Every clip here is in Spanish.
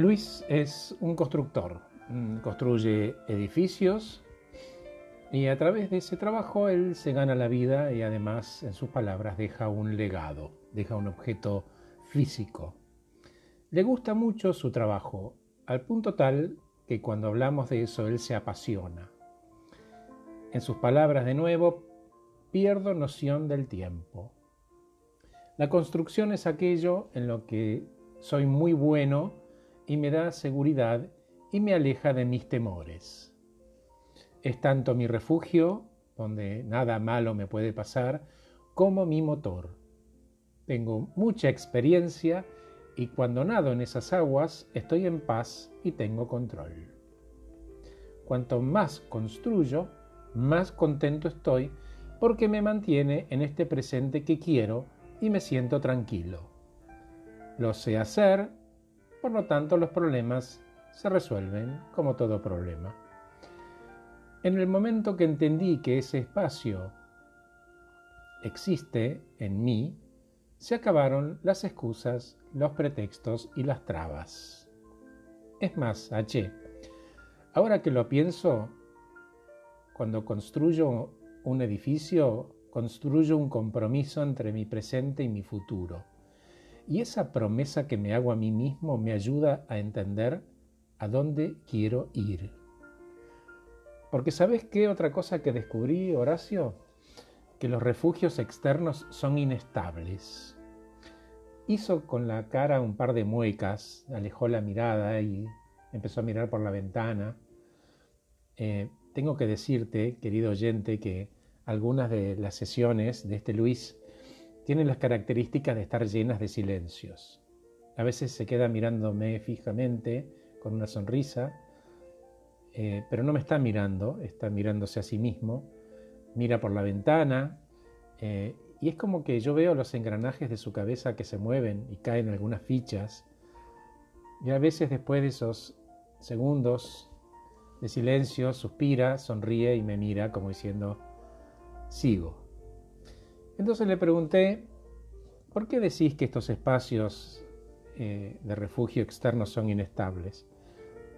Luis es un constructor, mm, construye edificios y a través de ese trabajo él se gana la vida y además, en sus palabras, deja un legado, deja un objeto físico. Le gusta mucho su trabajo, al punto tal que cuando hablamos de eso él se apasiona. En sus palabras de nuevo, pierdo noción del tiempo. La construcción es aquello en lo que soy muy bueno y me da seguridad y me aleja de mis temores. Es tanto mi refugio, donde nada malo me puede pasar, como mi motor. Tengo mucha experiencia y cuando nado en esas aguas estoy en paz y tengo control. Cuanto más construyo, más contento estoy porque me mantiene en este presente que quiero y me siento tranquilo. Lo sé hacer por lo tanto, los problemas se resuelven como todo problema. En el momento que entendí que ese espacio existe en mí, se acabaron las excusas, los pretextos y las trabas. Es más, H, ahora que lo pienso, cuando construyo un edificio, construyo un compromiso entre mi presente y mi futuro. Y esa promesa que me hago a mí mismo me ayuda a entender a dónde quiero ir. Porque ¿sabes qué otra cosa que descubrí, Horacio? Que los refugios externos son inestables. Hizo con la cara un par de muecas, alejó la mirada y empezó a mirar por la ventana. Eh, tengo que decirte, querido oyente, que algunas de las sesiones de este Luis tienen las características de estar llenas de silencios. A veces se queda mirándome fijamente, con una sonrisa, eh, pero no me está mirando, está mirándose a sí mismo, mira por la ventana, eh, y es como que yo veo los engranajes de su cabeza que se mueven y caen algunas fichas, y a veces después de esos segundos de silencio, suspira, sonríe y me mira como diciendo, sigo. Entonces le pregunté, ¿por qué decís que estos espacios eh, de refugio externo son inestables?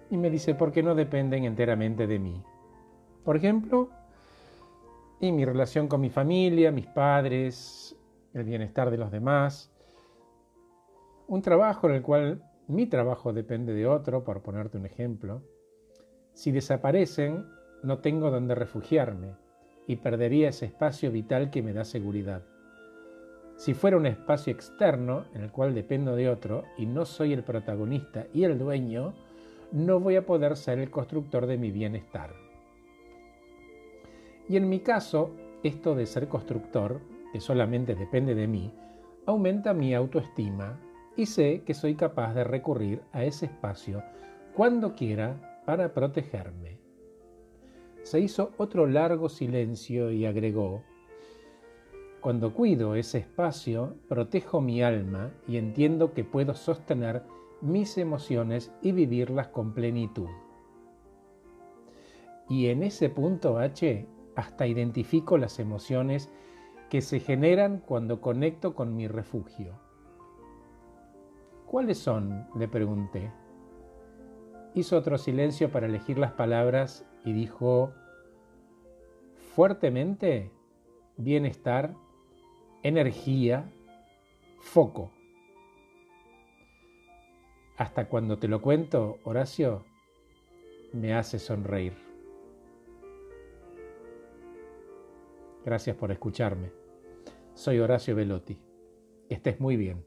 Y me dice, porque no dependen enteramente de mí. Por ejemplo, y mi relación con mi familia, mis padres, el bienestar de los demás. Un trabajo en el cual mi trabajo depende de otro, por ponerte un ejemplo. Si desaparecen, no tengo donde refugiarme y perdería ese espacio vital que me da seguridad. Si fuera un espacio externo en el cual dependo de otro y no soy el protagonista y el dueño, no voy a poder ser el constructor de mi bienestar. Y en mi caso, esto de ser constructor, que solamente depende de mí, aumenta mi autoestima y sé que soy capaz de recurrir a ese espacio cuando quiera para protegerme. Se hizo otro largo silencio y agregó, Cuando cuido ese espacio, protejo mi alma y entiendo que puedo sostener mis emociones y vivirlas con plenitud. Y en ese punto H hasta identifico las emociones que se generan cuando conecto con mi refugio. ¿Cuáles son? le pregunté. Hizo otro silencio para elegir las palabras y dijo fuertemente bienestar, energía, foco. Hasta cuando te lo cuento, Horacio, me hace sonreír. Gracias por escucharme. Soy Horacio Velotti. Estés muy bien.